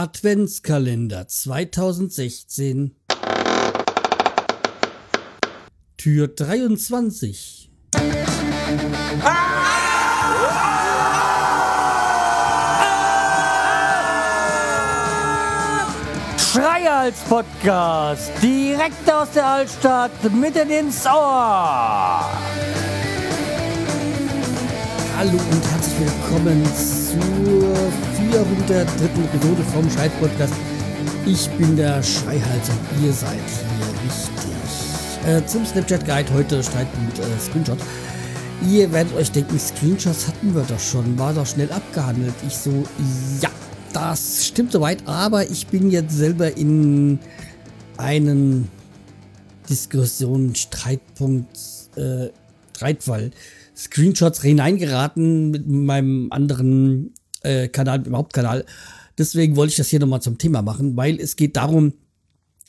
Adventskalender 2016 Tür 23 Schreihals Podcast, direkt aus der Altstadt, mitten ins Ohr. Hallo und herzlich willkommen zur 403. Episode vom Scheiß Podcast. Ich bin der Schreihals und ihr seid hier richtig. Äh, zum Snapchat Guide heute Streitpunkt äh, Screenshot. Ihr werdet euch denken, Screenshots hatten wir doch schon, war doch schnell abgehandelt. Ich so, ja, das stimmt soweit, aber ich bin jetzt selber in einen Diskussion, Streitpunkt, äh, Streitfall, Screenshots hineingeraten mit meinem anderen äh, Kanal, mit dem Hauptkanal. Deswegen wollte ich das hier nochmal zum Thema machen, weil es geht darum,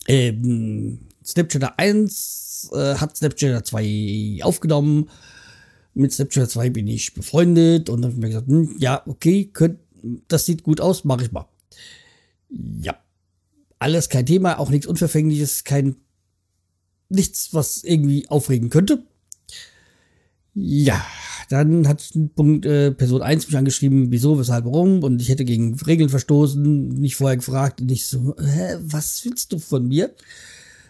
ähm, Snapchat 1 äh, hat Snapchat 2 aufgenommen. Mit Snapchat 2 bin ich befreundet und dann habe ich mir gesagt, hm, ja, okay, könnt, das sieht gut aus, mache ich mal. Ja, alles kein Thema, auch nichts Unverfängliches, kein nichts, was irgendwie aufregen könnte. Ja, dann hat Punkt, äh, Person 1 mich angeschrieben, wieso, weshalb, warum, und ich hätte gegen Regeln verstoßen, nicht vorher gefragt, und ich so, hä, was willst du von mir?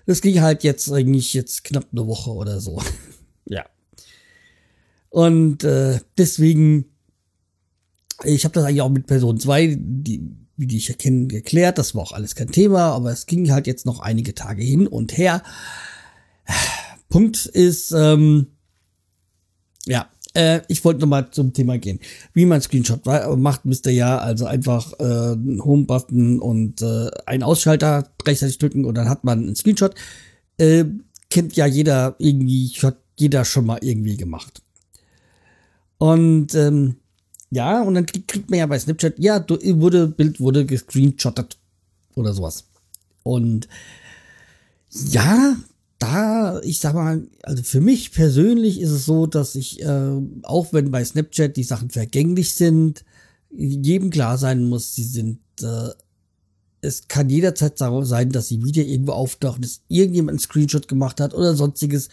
Das ging halt jetzt eigentlich jetzt knapp eine Woche oder so. ja. Und äh, deswegen ich habe das eigentlich auch mit Person 2, die, wie die ich erkenne, geklärt. Das war auch alles kein Thema, aber es ging halt jetzt noch einige Tage hin und her. Punkt ist, ähm, ja, äh, ich wollte nochmal zum Thema gehen. Wie man Screenshot macht, müsst ihr ja also einfach äh, Home-Button und äh, einen Ausschalter gleichzeitig drücken und dann hat man einen Screenshot. Äh, kennt ja jeder irgendwie, hat jeder schon mal irgendwie gemacht. Und ähm, ja, und dann kriegt man ja bei Snapchat, ja, wurde, Bild wurde gescreenshottet oder sowas. Und ja, da, ich sag mal, also für mich persönlich ist es so, dass ich, äh, auch wenn bei Snapchat die Sachen vergänglich sind, jedem klar sein muss, sie sind, äh, es kann jederzeit sein, dass sie wieder irgendwo auftauchen, dass irgendjemand einen Screenshot gemacht hat oder sonstiges.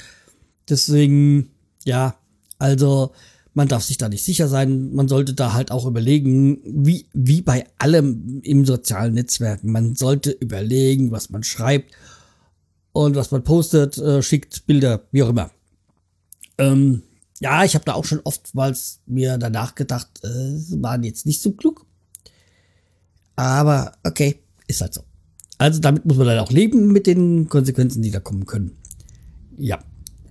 Deswegen, ja, also, man darf sich da nicht sicher sein. Man sollte da halt auch überlegen, wie, wie bei allem im sozialen Netzwerk. Man sollte überlegen, was man schreibt und was man postet, äh, schickt Bilder, wie auch immer. Ähm, ja, ich habe da auch schon oftmals mir danach gedacht, äh, waren jetzt nicht so klug. Aber okay, ist halt so. Also damit muss man dann auch leben mit den Konsequenzen, die da kommen können. Ja.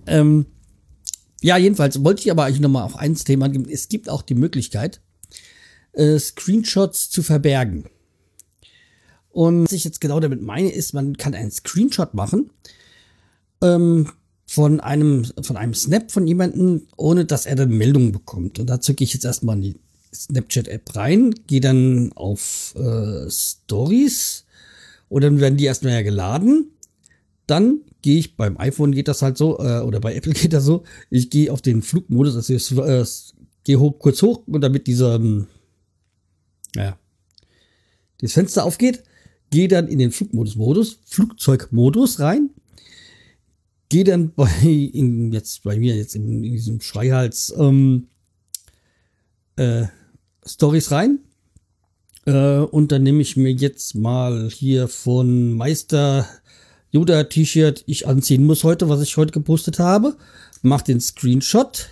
Ähm, ja, jedenfalls wollte ich aber eigentlich nochmal auf eins Thema geben. Es gibt auch die Möglichkeit, äh, Screenshots zu verbergen. Und was ich jetzt genau damit meine, ist, man kann einen Screenshot machen ähm, von einem von einem Snap von jemandem, ohne dass er dann Meldungen bekommt. Und da zücke ich jetzt erstmal in die Snapchat-App rein, gehe dann auf äh, Stories und dann werden die erstmal ja geladen. Dann gehe ich, beim iPhone geht das halt so, äh, oder bei Apple geht das so, ich gehe auf den Flugmodus, also ich äh, gehe hoch, kurz hoch und damit dieser, ähm, ja, das Fenster aufgeht, gehe dann in den Flugmodus-Modus, Flugzeugmodus rein, gehe dann bei, in, jetzt bei mir jetzt in, in diesem Schreihals, ähm, äh, Stories rein, äh, und dann nehme ich mir jetzt mal hier von Meister Yoda-T-Shirt ich anziehen muss heute, was ich heute gepostet habe. Mach den Screenshot.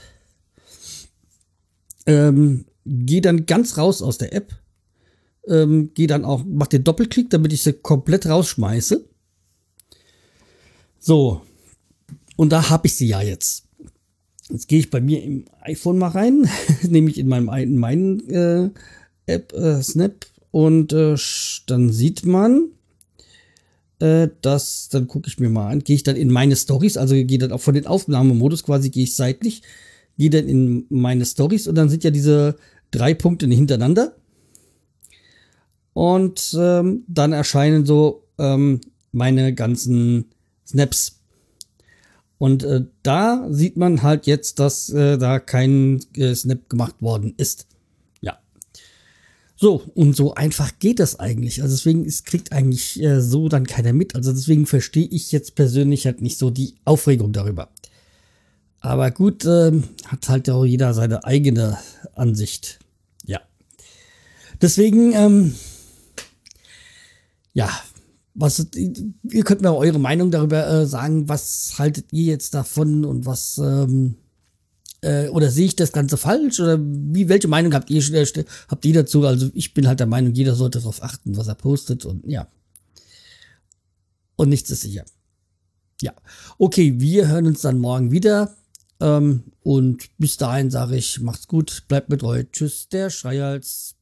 Ähm, geh dann ganz raus aus der App. Ähm, geh dann auch, mach den Doppelklick, damit ich sie komplett rausschmeiße. So. Und da habe ich sie ja jetzt. Jetzt gehe ich bei mir im iPhone mal rein, nämlich in meinem in meinen äh, App äh, Snap und äh, dann sieht man, äh, das, dann gucke ich mir mal an, gehe ich dann in meine Stories, also gehe dann auch von den Aufnahmemodus quasi, gehe ich seitlich, gehe dann in meine Stories und dann sind ja diese drei Punkte hintereinander. Und ähm, dann erscheinen so ähm, meine ganzen Snaps. Und äh, da sieht man halt jetzt, dass äh, da kein äh, Snap gemacht worden ist. Ja. So, und so einfach geht das eigentlich. Also deswegen, es kriegt eigentlich äh, so dann keiner mit. Also deswegen verstehe ich jetzt persönlich halt nicht so die Aufregung darüber. Aber gut, äh, hat halt auch jeder seine eigene Ansicht. Ja. Deswegen, ähm, ja, was, ihr könnt mir eure Meinung darüber äh, sagen, was haltet ihr jetzt davon und was, ähm, äh, oder sehe ich das Ganze falsch? Oder wie, welche Meinung habt ihr, äh, habt ihr dazu? Also ich bin halt der Meinung, jeder sollte darauf achten, was er postet und ja. Und nichts ist sicher. Ja. Okay, wir hören uns dann morgen wieder. Ähm, und bis dahin sage ich, macht's gut, bleibt mit euch. Tschüss, der Schreihals.